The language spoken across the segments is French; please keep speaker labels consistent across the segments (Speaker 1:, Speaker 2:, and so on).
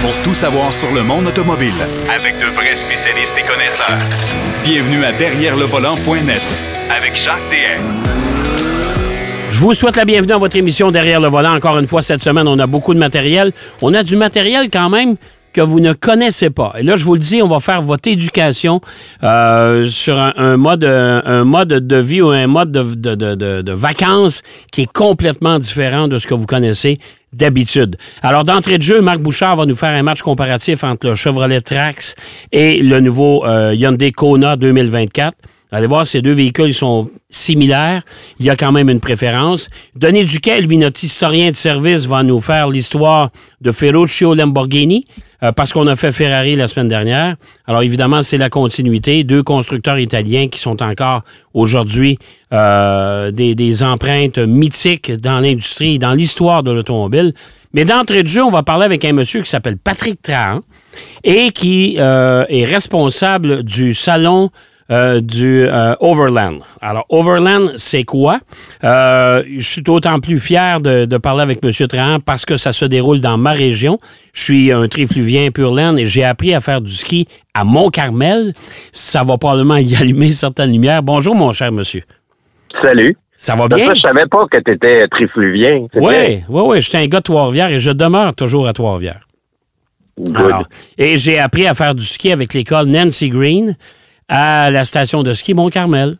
Speaker 1: pour tout savoir sur le monde automobile. Avec de vrais spécialistes et connaisseurs. Bienvenue à Derrière le volant.net avec Jacques DM.
Speaker 2: Je vous souhaite la bienvenue à votre émission Derrière le volant. Encore une fois, cette semaine, on a beaucoup de matériel. On a du matériel quand même que vous ne connaissez pas. Et là, je vous le dis, on va faire votre éducation euh, sur un, mode, un mode de vie ou un mode de, de, vacances qui est complètement différent de ce que vous connaissez d'habitude. Alors, d'entrée de jeu, Marc Bouchard va nous faire un match comparatif entre le Chevrolet Trax et le nouveau euh, Hyundai Kona 2024. Allez voir, ces deux véhicules sont similaires. Il y a quand même une préférence. Denis Duquet, lui, notre historien de service, va nous faire l'histoire de Ferruccio Lamborghini, euh, parce qu'on a fait Ferrari la semaine dernière. Alors, évidemment, c'est la continuité. Deux constructeurs italiens qui sont encore aujourd'hui euh, des, des, empreintes mythiques dans l'industrie, dans l'histoire de l'automobile. Mais d'entrée de jeu, on va parler avec un monsieur qui s'appelle Patrick Trahan et qui euh, est responsable du salon euh, du euh, Overland. Alors, Overland, c'est quoi? Euh, je suis d'autant plus fier de, parler avec M. Trahan parce que ça se déroule dans ma région. Je suis un trifluvien pur laine et j'ai appris à faire du ski à Mont-Carmel. Ça va probablement y allumer certaines lumières. Bonjour, mon cher monsieur.
Speaker 3: Salut.
Speaker 2: Ça va bien?
Speaker 3: je savais pas que tu étais trifluvien.
Speaker 2: Oui, oui, oui. J'étais un gars de Trois-Rivières et je demeure toujours à Trois-Rivières. et j'ai appris à faire du ski avec l'école Nancy Green à la station de ski Mont-Carmel.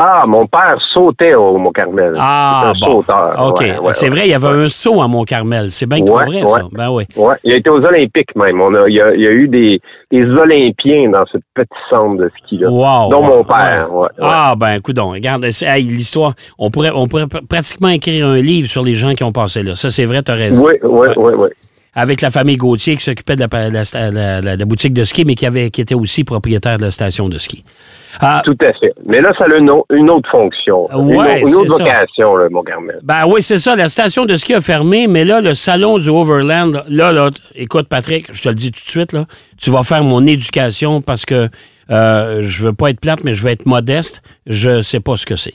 Speaker 3: Ah, mon père sautait au Mont-Carmel.
Speaker 2: Ah, un bon. Sauteur. OK. c'est vrai, il y avait un saut à Mont-Carmel. C'est bien trop vrai, ça. Ben oui.
Speaker 3: Ouais. Il a été aux Olympiques même. On a, il, y a, eu des, des, Olympiens dans ce petit centre de ski-là.
Speaker 2: Wow.
Speaker 3: Dont mon père.
Speaker 2: Ah, ben, écoute donc. Regarde, l'histoire. On pourrait, on pourrait pratiquement écrire un livre sur les gens qui ont passé là. Ça, c'est vrai, tu as raison.
Speaker 3: Oui, oui, oui, oui
Speaker 2: avec la famille Gauthier qui s'occupait de la, boutique de ski, mais qui, avait, qui était aussi propriétaire de la station de ski.
Speaker 3: Ah, Tout à fait. Mais là, ça a une, autre fonction. une, autre vocation, là, mon Carmel.
Speaker 2: Ben oui, c'est ça. La station de ski a fermé, mais là, le salon du Overland, là, là, écoute, Patrick, je te le dis tout de suite, là, tu vas faire mon éducation parce que euh, je veux pas être plate, mais je veux être modeste. Je sais pas ce que c'est.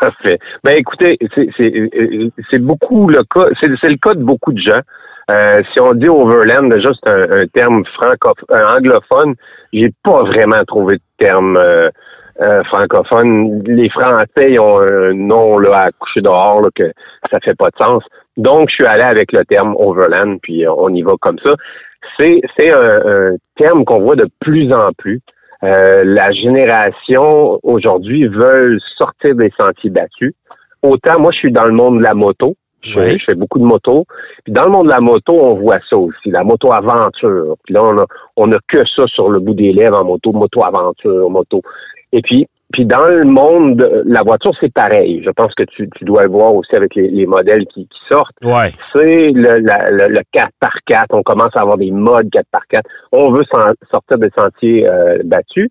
Speaker 3: Parfait. Ben écoutez, c'est beaucoup le cas, c'est le cas de beaucoup de gens. Euh, si on dit overland, déjà c'est un, terme francophone, anglophone. J'ai pas vraiment trouvé de terme euh, euh, francophone. Les Français ont un nom là à coucher dehors que ça fait pas de sens. Donc je suis allé avec le terme overland, puis on y va comme ça. C'est c'est un, terme qu'on voit de plus en plus. la génération aujourd'hui veut sortir des sentiers battus. Autant moi je suis dans le monde de la moto, je, fais beaucoup de moto. Puis dans le monde de la moto, on voit ça aussi, la moto aventure. Puis là, on a, on a que ça sur le bout des lèvres en moto, moto aventure, moto. Et puis, puis dans le monde, de la voiture, c'est pareil. Je pense que tu, tu dois le voir aussi avec les, modèles qui, qui sortent.
Speaker 2: Ouais.
Speaker 3: C'est le, le, 4x4. On commence à avoir des modes 4x4. On veut sortir des sentiers euh, battus.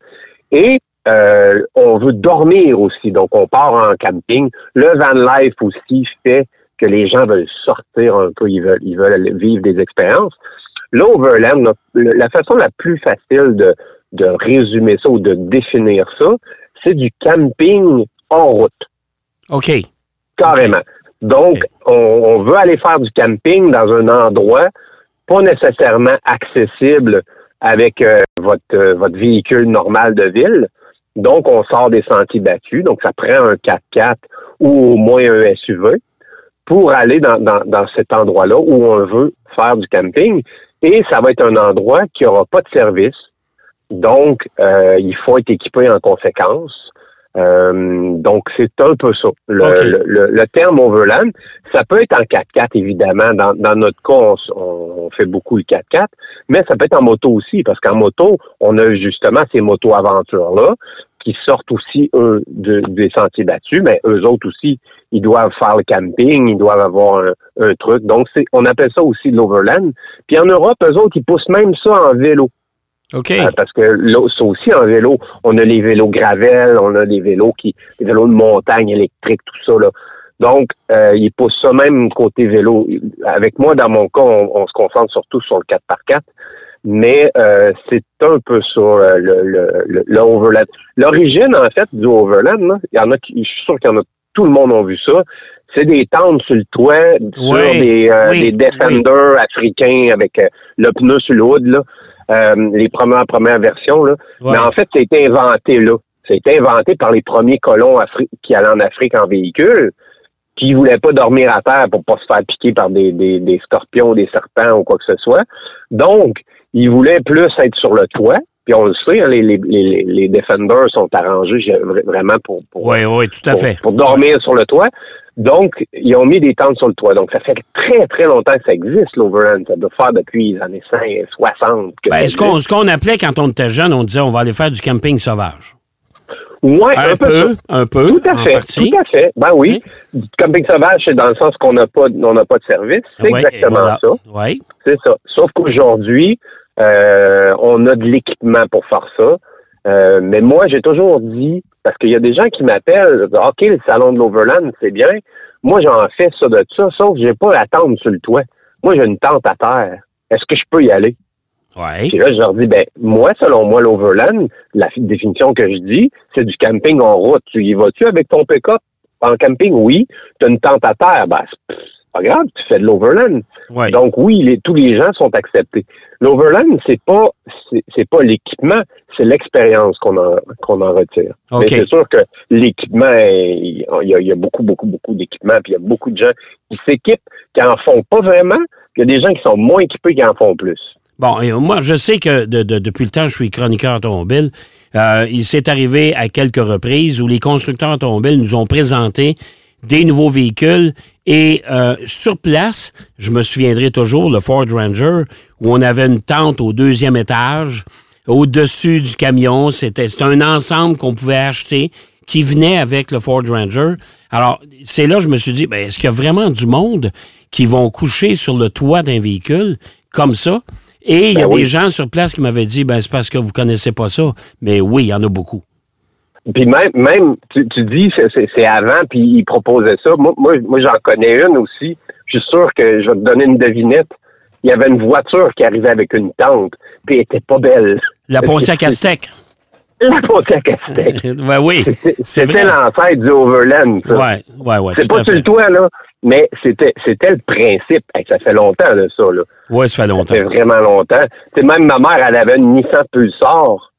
Speaker 3: Et euh, on veut dormir aussi. Donc, on part en camping. Le van life aussi fait que les gens veulent sortir un peu, ils veulent, ils veulent vivre des expériences. L'overland, la façon la plus facile de, de résumer ça ou de définir ça, c'est du camping en route.
Speaker 2: OK.
Speaker 3: Carrément. Donc, On, veut aller faire du camping dans un endroit pas nécessairement accessible avec euh, votre, euh, votre véhicule normal de ville. Donc, on sort des sentiers battus. Donc, ça prend un 4x4 ou au moins un SUV pour aller dans, dans, cet endroit-là où on veut faire du camping. Et ça va être un endroit qui n'aura pas de service. Donc, euh, il faut être équipé en conséquence. Euh, donc, c'est un peu ça. Le, le, terme overland, ça peut être en 4x4, évidemment. Dans, dans notre cas, on, fait beaucoup le 4x4, mais ça peut être en moto aussi, parce qu'en moto, on a justement ces moto-aventures-là qui sortent aussi, eux, des sentiers battus, mais eux autres aussi, ils doivent faire le camping, ils doivent avoir un, truc. Donc, c'est, on appelle ça aussi l'overland. Puis en Europe, eux autres, ils poussent même ça en vélo.
Speaker 2: OK.
Speaker 3: Euh, parce que là, c'est aussi en vélo. On a les vélos gravel, on a les vélos qui, les vélos de montagne électriques, tout ça, là. Donc, euh, ils poussent ça même côté vélo. Avec moi, dans mon cas, on, on se concentre surtout sur le 4x4 mais euh, c'est un peu ça, euh, le, le, le, overland. L'origine, en fait, du overland, il y en a qui, je suis sûr qu'il y en a, tout le monde a vu ça, c'est des tentes sur le toit, sur des, euh, des Defenders africains avec euh, le pneu sur le hood, là, euh, les premières, premières versions. Là. Mais en fait, ça a été inventé là. Ça a été inventé par les premiers colons qui allaient en Afrique en véhicule, qui voulaient pas dormir à terre pour pas se faire piquer par des, des, des scorpions, des serpents ou quoi que ce soit. Donc, ils voulaient plus être sur le toit. Puis on le sait, hein, les, les, les, les, Defenders sont arrangés vraiment pour, pour,
Speaker 2: oui, oui, tout à fait.
Speaker 3: pour dormir sur le toit. Donc, ils ont mis des tentes sur le toit. Donc, ça fait très, très longtemps que ça existe, l'Overland. Ça doit faire depuis les années 50, 60.
Speaker 2: Ben, ce qu'on, ce qu'on appelait quand on était jeune, on disait on va aller faire du camping sauvage.
Speaker 3: Oui,
Speaker 2: un, peu, un peu.
Speaker 3: Tout à fait. Tout à fait. Ben oui. Du camping sauvage, c'est dans le sens qu'on n'a pas, on n'a pas de service. C'est exactement ça.
Speaker 2: Oui.
Speaker 3: C'est ça. Sauf qu'aujourd'hui, euh, on a de l'équipement pour faire ça. Euh, mais moi, j'ai toujours dit, parce qu'il y a des gens qui m'appellent, OK, le salon de l'Overland, c'est bien. Moi, j'en fais ça de ça, sauf que j'ai pas la tente sur le toit. Moi, j'ai une tente à terre. Est-ce que je peux y aller?
Speaker 2: Ouais.
Speaker 3: Puis là, je leur dis, ben, moi, selon moi, l'Overland, la définition que je dis, c'est du camping en route. Tu y vas-tu avec ton pick-up en camping? Oui. Tu as une tente à terre? Ben, pas grave, tu fais de l'Overland. Donc oui, tous les gens sont acceptés. L'Overland, c'est pas c'est pas l'équipement, c'est l'expérience qu'on en qu'on en retire. Mais c'est sûr que l'équipement, il y, a, beaucoup beaucoup beaucoup d'équipements, puis il y a beaucoup de gens qui s'équipent, qui en font pas vraiment, puis il y a des gens qui sont moins équipés qui en font plus.
Speaker 2: Bon, moi, je sais que depuis le temps, je suis chroniqueur automobile. Euh, il s'est arrivé à quelques reprises où les constructeurs automobiles nous ont présenté des nouveaux véhicules. Et euh, sur place, je me souviendrai toujours, le Ford Ranger, où on avait une tente au deuxième étage, au-dessus du camion. C'était un ensemble qu'on pouvait acheter qui venait avec le Ford Ranger. Alors, c'est là que je me suis dit, ben, est-ce qu'il y a vraiment du monde qui vont coucher sur le toit d'un véhicule comme ça? Et il y a ben des gens sur place qui m'avaient dit, ben, c'est parce que vous connaissez pas ça. Mais oui, il y en a beaucoup.
Speaker 3: Puis même, même tu, tu dis, c'est avant, puis ils proposaient ça. Moi, moi, moi j'en connais une aussi. Je suis sûr que je vais te donner une devinette. Il y avait une voiture qui arrivait avec une tente, puis elle était pas belle.
Speaker 2: La Pontiac Aztec.
Speaker 3: La Pontiac Aztec.
Speaker 2: ouais, oui.
Speaker 3: C'était l'ancêtre du Overland.
Speaker 2: Ça. Ouais, ouais, ouais.
Speaker 3: C'est pas sur le toit, là, mais c'était c'était le principe. ça fait longtemps, de ça, là.
Speaker 2: Oui, ça fait longtemps. Ça
Speaker 3: fait vraiment longtemps. Même ma mère, elle avait une Nissan Pulsar.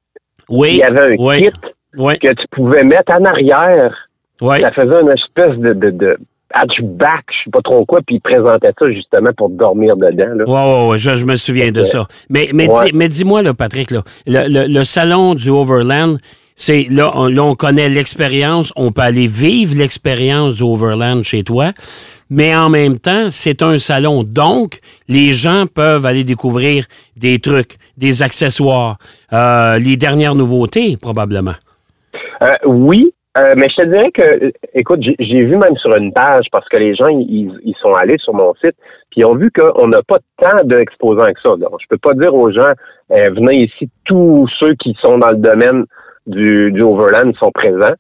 Speaker 2: Oui.
Speaker 3: Il y avait un
Speaker 2: oui.
Speaker 3: kit que tu pouvais mettre en arrière. Ça faisait une espèce de, de, de hatchback, je sais pas trop quoi, puis il présentait ça justement pour dormir dedans. Là.
Speaker 2: Ouais, ouais, je, me souviens de ça. Mais, mais, mais dis-moi, là, Patrick, là, le, le, salon du Overland, c'est là on, là, on connaît l'expérience, on peut aller vivre l'expérience du Overland chez toi, mais en même temps, c'est un salon. Donc, les gens peuvent aller découvrir des trucs, des accessoires, euh, les dernières nouveautés, probablement.
Speaker 3: Euh, oui, euh, mais je te dirais que, écoute, j'ai vu même sur une page, parce que les gens, ils, sont allés sur mon site, puis ils ont vu qu'on n'a pas tant d'exposants que ça. Donc, je peux pas dire aux gens, euh, venez ici, tous ceux qui sont dans le domaine du, du Overland sont présents.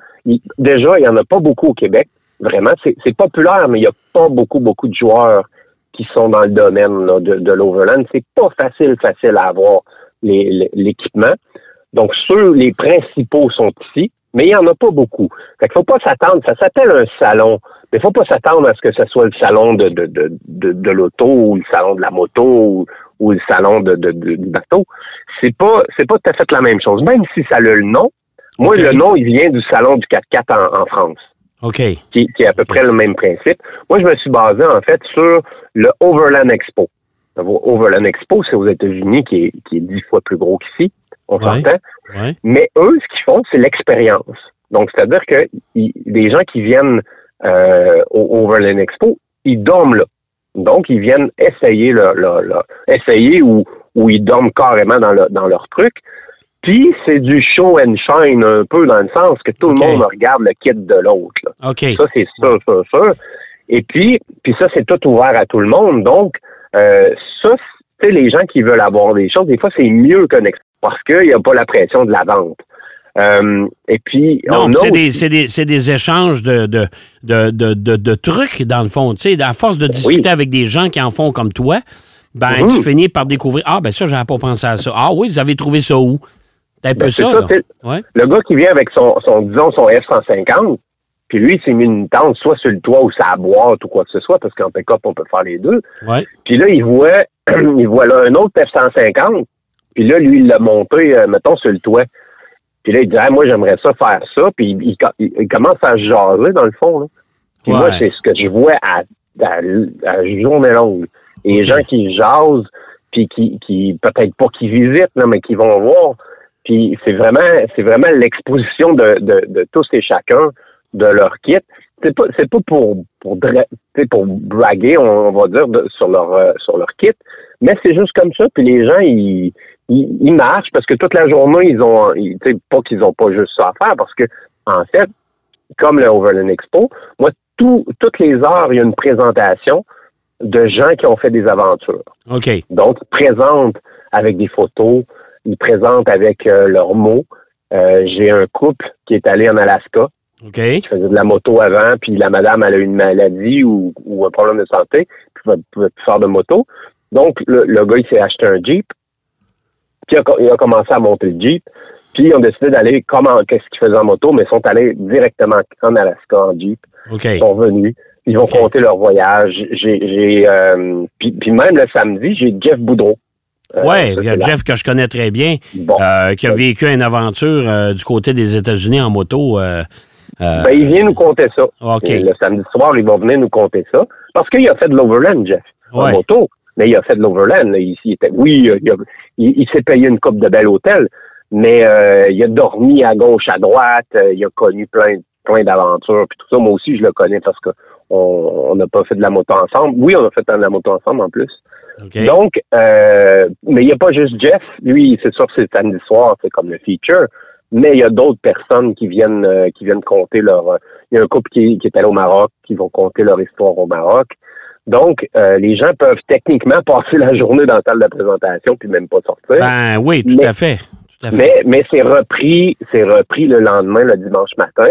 Speaker 3: déjà, il y en a pas beaucoup au Québec. Vraiment, c'est populaire, mais il n'y a pas beaucoup, beaucoup de joueurs qui sont dans le domaine de, de l'Overland. C'est pas facile, facile à avoir l'équipement. Donc, ceux, les principaux sont ici mais il n'y en a pas beaucoup. Fait qu'il faut pas s'attendre, ça s'appelle un salon, mais il faut pas s'attendre à ce que ce soit le salon de, de, de, de, l'auto ou le salon de la moto ou, le salon de, de, du bateau. C'est pas c'est pas tout à fait la même chose, même si ça a le nom. Moi, le nom, il vient du salon du 4x4 en, France.
Speaker 2: OK.
Speaker 3: Qui, qui, est à peu près le même principe. Moi, je me suis basé, en fait, sur le Overland Expo. Overland Expo, c'est aux États-Unis, qui est, qui est dix fois plus gros qu'ici on s'entend. Mais eux, ce qu'ils font, c'est l'expérience. Donc, c'est-à-dire que des gens qui viennent euh, au Overland Expo, ils dorment là. Donc, ils viennent essayer leur, essayer ou, ou ils dorment carrément dans, dans leur truc. Puis, c'est du show and shine un peu dans le sens que tout le monde regarde le kit de l'autre.
Speaker 2: Ça,
Speaker 3: c'est ça, ça, ça. Et puis, puis ça, c'est tout ouvert à tout le monde. Donc, euh, ça, c'est les gens qui veulent avoir des choses. Des fois, c'est mieux qu'un parce qu'il n'y a pas la pression de la vente. Euh, et puis,
Speaker 2: non, c'est des, des, des, échanges de, de, de, de, trucs, dans le fond. Tu sais, à force de discuter avec des gens qui en font comme toi, ben, tu mhm. finis par découvrir Ah, ben ça, j'avais pas pensé à ça. Ah oui, vous avez trouvé ça où? C'est un peu ben, ça.
Speaker 3: Le gars qui vient avec son, son disons, son F-150, Puis lui, il s'est mis une tente, soit sur le toit ou sa boîte ou quoi que ce soit, parce qu'en pick-up, on peut faire les deux.
Speaker 2: Ouais.
Speaker 3: Puis là, il voit, il voit là un autre F-150. Puis là, lui, il l'a monté, euh, mettons, sur le toit. Puis là, il dit, ah, moi, j'aimerais ça faire ça. Puis il, il- il commence à se jaser, dans le fond. Là. Puis
Speaker 2: Ouais.
Speaker 3: moi, c'est ce que je vois à, à, à journée longue. Et les gens qui jasent, puis qui, qui peut-être pas qui visitent, là, mais qui vont voir. Puis c'est vraiment, c'est vraiment l'exposition de, de, de tous et chacun de leur kit. C'est pas, c'est pas pour pour pour braguer, on, on va dire, de- sur leur euh, sur leur kit, mais c'est juste comme ça. Puis les gens, ils, ils, ils marchent parce que toute la journée, ils ont, ils- tu sais, pas qu'ils ont pas juste ça à faire, parce que en fait, comme le Overland Expo, moi, tout, toutes les heures, il y a une présentation de gens qui ont fait des aventures.
Speaker 2: OK.
Speaker 3: Donc, ils présentent avec des photos, ils présentent avec euh, leurs mots. Euh, J'ai un couple qui est allé en Alaska,
Speaker 2: OK.
Speaker 3: qui faisait de la moto avant, puis la madame, elle a eu une maladie ou, ou un problème de santé, puis ne pouvait plus faire de moto. Donc, le, le gars, il s'est acheté un Jeep, puis il a, commencé à monter le Jeep, puis ils ont décidé d'aller, comment, qu'est-ce qu'ils faisaient en moto, mais ils sont allés directement en Alaska en Jeep ils sont venus. Ils vont compter leur voyage. J'ai, j'ai, euh, puis, puis même le samedi, j'ai Jeff Boudreau. Euh, ça,
Speaker 2: il y a Jeff que je connais très bien,
Speaker 3: Bon.
Speaker 2: euh, qui a vécu une aventure euh, du côté des États-Unis en moto.
Speaker 3: Ben, il vient nous compter ça. Le samedi soir, il va venir nous compter ça. Parce qu'il a fait de l'Overland, Jeff, en moto. Mais il a fait de l'Overland. Il, il était, oui, il, a- il- il s'est payé une coupe de bel hôtel, mais euh, il a dormi à gauche, à droite. euh, il a connu plein, plein d'aventures. Puis tout ça, moi aussi, je le connais parce que on n'a pas fait de la moto ensemble. Oui, on a fait de la moto ensemble en plus. Donc, euh, mais il n'y a pas juste Jeff. Lui, c'est sûr, c'est samedi soir, c'est comme le feature. Mais il y a d'autres personnes qui viennent euh, qui viennent compter leur. Il y a un couple qui, qui est allé au Maroc, qui vont compter leur histoire au Maroc. Donc, euh, les gens peuvent techniquement passer la journée dans la salle de présentation puis même pas sortir.
Speaker 2: Ben oui, tout
Speaker 3: Mais-
Speaker 2: à fait. Tout à fait.
Speaker 3: Mais, mais c'est repris, c'est repris le lendemain, le dimanche matin.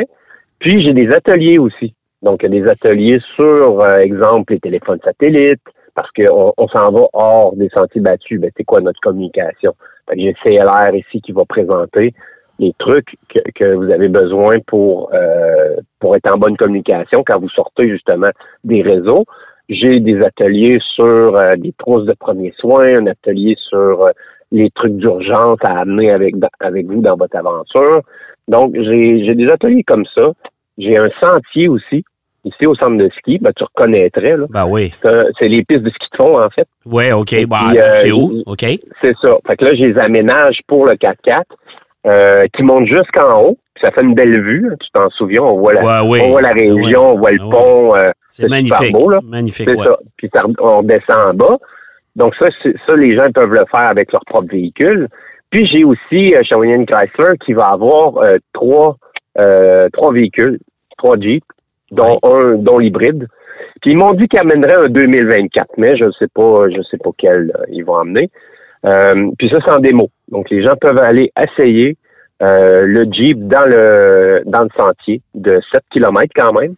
Speaker 3: Puis j'ai des ateliers aussi. Donc, il y a des ateliers sur, euh, exemple, les téléphones satellites, parce qu'on on, s'en va hors des sentiers battus. Ben, c'est quoi notre communication? J'ai CLR ici qui va présenter les trucs que, que vous avez besoin pour, euh, pour être en bonne communication quand vous sortez justement des réseaux. J'ai des ateliers sur euh, des trousses de premiers soins, un atelier sur euh, les trucs d'urgence à amener avec, avec vous dans votre aventure. Donc, j'ai j'ai des ateliers comme ça. J'ai un sentier aussi, ici au centre de ski. Ben, tu reconnaîtrais, là.
Speaker 2: Ben oui.
Speaker 3: C'est les pistes de ski de fond, en fait.
Speaker 2: Ouais, OK.
Speaker 3: Puis, euh,
Speaker 2: c'est où? OK.
Speaker 3: C'est ça. Fait que là, je les aménage pour le 4x4 euh, qui monte jusqu'en haut. Ça fait une belle vue. hein, tu t'en souviens, on voit la,
Speaker 2: Ouais, oui.
Speaker 3: on voit la
Speaker 2: Ouais.
Speaker 3: région, on voit le
Speaker 2: Ouais.
Speaker 3: pont. euh,
Speaker 2: C'est
Speaker 3: c'est
Speaker 2: magnifique.
Speaker 3: beau, là.
Speaker 2: Magnifique,
Speaker 3: ça. Puis ça, on redescend en bas. Donc ça, ça, les gens peuvent le faire avec leur propre véhicule. Puis j'ai aussi euh, Shawinigan Chrysler qui va avoir euh, trois, euh, trois véhicules, trois Jeeps, dont un, dont l'hybride. Puis ils m'ont dit qu'ils amèneraient un 2024, mais je ne sais pas, je sais pas quel euh, ils vont amener. Puis ça, c'est en démo. Donc les gens peuvent aller essayer euh, le Jeep dans le dans le sentier de 7 km quand même.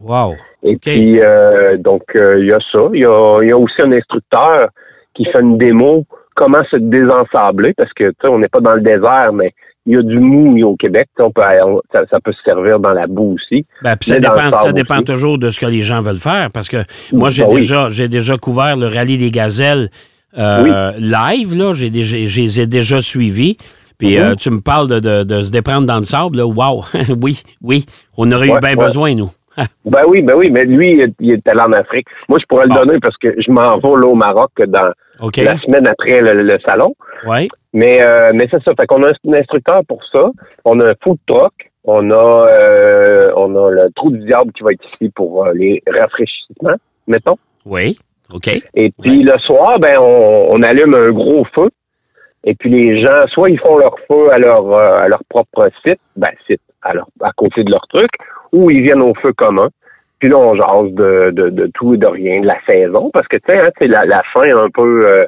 Speaker 2: Wow.
Speaker 3: Et puis, euh, donc, euh, il y a ça. Il y a, y a aussi un instructeur qui fait une démo comment se désensabler, parce que, tu sais, on n'est pas dans le désert, mais il y a du mou au Québec. On peut, on- ça, ça peut se servir dans la boue aussi.
Speaker 2: Ben, ça dépend, ça dépend
Speaker 3: aussi.
Speaker 2: toujours de ce que les gens veulent faire parce que moi, j'ai
Speaker 3: Ben oui.
Speaker 2: déjà, j'ai déjà couvert le rallye des gazelles euh, live, là. J'ai déjà, je les ai déjà suivis. Puis
Speaker 3: Mhm.
Speaker 2: euh, tu me parles de, de- de se déprendre dans le sable, là. Wow! oui, oui. On aurait eu
Speaker 3: Ouais,
Speaker 2: bien
Speaker 3: ouais.
Speaker 2: besoin, nous.
Speaker 3: Ben oui, ben oui, mais lui, il- est allé en Afrique. Moi, je pourrais
Speaker 2: Bon.
Speaker 3: le donner parce que je m'en vais là au Maroc dans la semaine après le, le salon.
Speaker 2: Oui.
Speaker 3: Mais, euh, mais c'est ça. Fait qu'on a un instructeur pour ça. On a un food truck. On a, euh, on a le trou du diable qui va être ici pour euh, les rafraîchissements, mettons.
Speaker 2: Oui. OK.
Speaker 3: Et puis le soir, ben on, on allume un gros feu. Et puis les gens, soit ils font leur feu à leur euh, à leur propre site, ben site, à, leur- à côté de leur truc, ou ils viennent au feu commun. Puis là, on jase de, de, de tout et de rien, de la saison, parce que tu sais, hein, c'est la, la fin un peu, euh,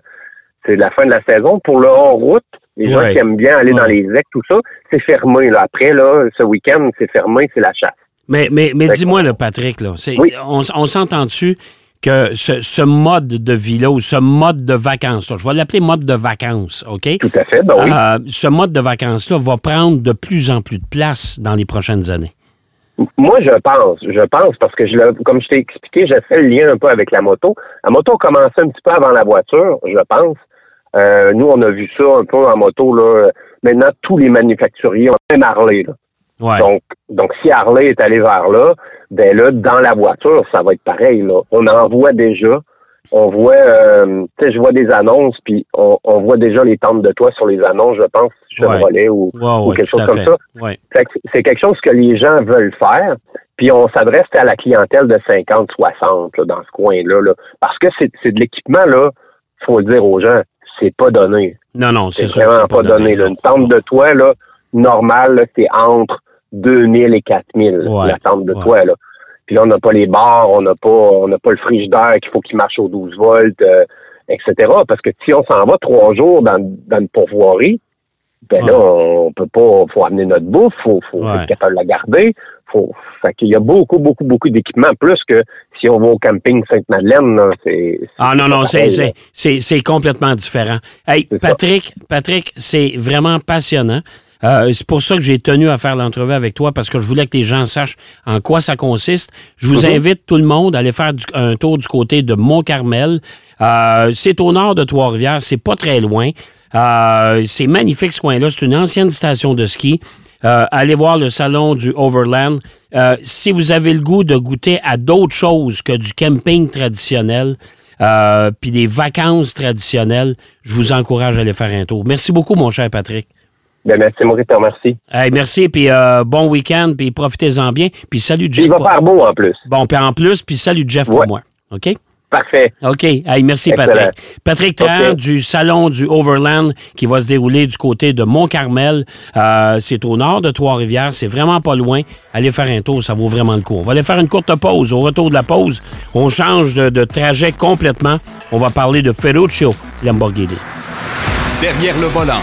Speaker 3: c'est la fin de la saison pour le hors-route. Les gens qui aiment bien aller
Speaker 2: Ouais.
Speaker 3: dans les ecs, tout ça, c'est fermé. Là. Après, là, ce week-end, c'est fermé, c'est la chasse.
Speaker 2: Mais, mais, mais dis-moi, Patrick, là,
Speaker 3: Oui.
Speaker 2: on, on s'entend-tu? Que ce, ce mode de vie-là ou ce mode de vacances, là, je vais l'appeler mode de vacances, OK?
Speaker 3: Tout à fait, ben oui.
Speaker 2: Euh, ce mode de vacances-là va prendre de plus en plus de place dans les prochaines années.
Speaker 3: Moi, je pense, je pense, parce que je comme je t'ai expliqué, j'ai fait le lien un peu avec la moto. La moto a commencé un petit peu avant la voiture, je pense. Euh, nous, on a vu ça un peu en moto. Là. Maintenant, tous les manufacturiers ont même Harley. Là. Donc, donc, si Harley est allé vers là, ben là, dans la voiture, ça va être pareil. Là. On en voit déjà. On voit, euh, tu sais, je vois des annonces, puis on, on, voit déjà les tentes de toit sur les annonces, je pense, Chevrolet ou, ou quelque chose comme ça. C'est quelque chose que les gens veulent faire. Puis on s'adresse à la clientèle de 50-60 dans ce coin-là. Là. Parce que c'est de l'équipement, là, faut le dire aux gens, c'est pas donné.
Speaker 2: Non, non, c'est
Speaker 3: vraiment pas, donné. Une tente de toit, là, normale, c'est entre 2000 et 4000, la tente de toit, là. Puis là, on n'a pas les barres, on n'a pas, on n'a pas le frigidaire qu'il faut qu'il marche aux 12 volts, euh, etc. Parce que si on s'en va trois jours dans, dans une pourvoirie, ben là, on peut pas, faut amener notre bouffe, faut, faut être capable de la garder. Faut, fait qu'il y a beaucoup, beaucoup, beaucoup d'équipements, plus que si on va au camping Sainte-Madeleine, c'est.
Speaker 2: Ah non, non, c'est complètement différent. Hey, Patrick, Patrick, c'est vraiment passionnant. Euh, c'est pour ça que j'ai tenu à faire l'entrevue avec toi parce que je voulais que les gens sachent en quoi ça consiste. Je vous mhm. invite tout le monde à aller faire un tour du côté de Mont-Carmel. Euh, c'est au nord de Trois-Rivières, c'est pas très loin. Euh, c'est magnifique ce coin-là. C'est une ancienne station de ski. allez voir le salon du Overland. si vous avez le goût de goûter à d'autres choses que du camping traditionnel, puis des vacances traditionnelles, je vous encourage à aller faire un tour. Merci beaucoup, mon cher Patrick.
Speaker 3: Ben, merci, Maurice, merci.
Speaker 2: merci, puis euh, bon week-end, puis profitez-en bien. Puis salut, Jeff.
Speaker 3: Il va faire beau en plus.
Speaker 2: Bon, puis en plus, puis salut, Jeff, pour moi. OK?
Speaker 3: Parfait.
Speaker 2: OK. merci, Patrick. Patrick Tran du Salon du Overland qui va se dérouler du côté de Mont-Carmel. Euh, c'est au nord de Trois-Rivières. C'est vraiment pas loin. Allez faire un tour, ça vaut vraiment le coup. On va aller faire une courte pause. Au retour de la pause, on change de, de trajet complètement. On va parler de Ferruccio Lamborghini.
Speaker 1: Derrière le volant.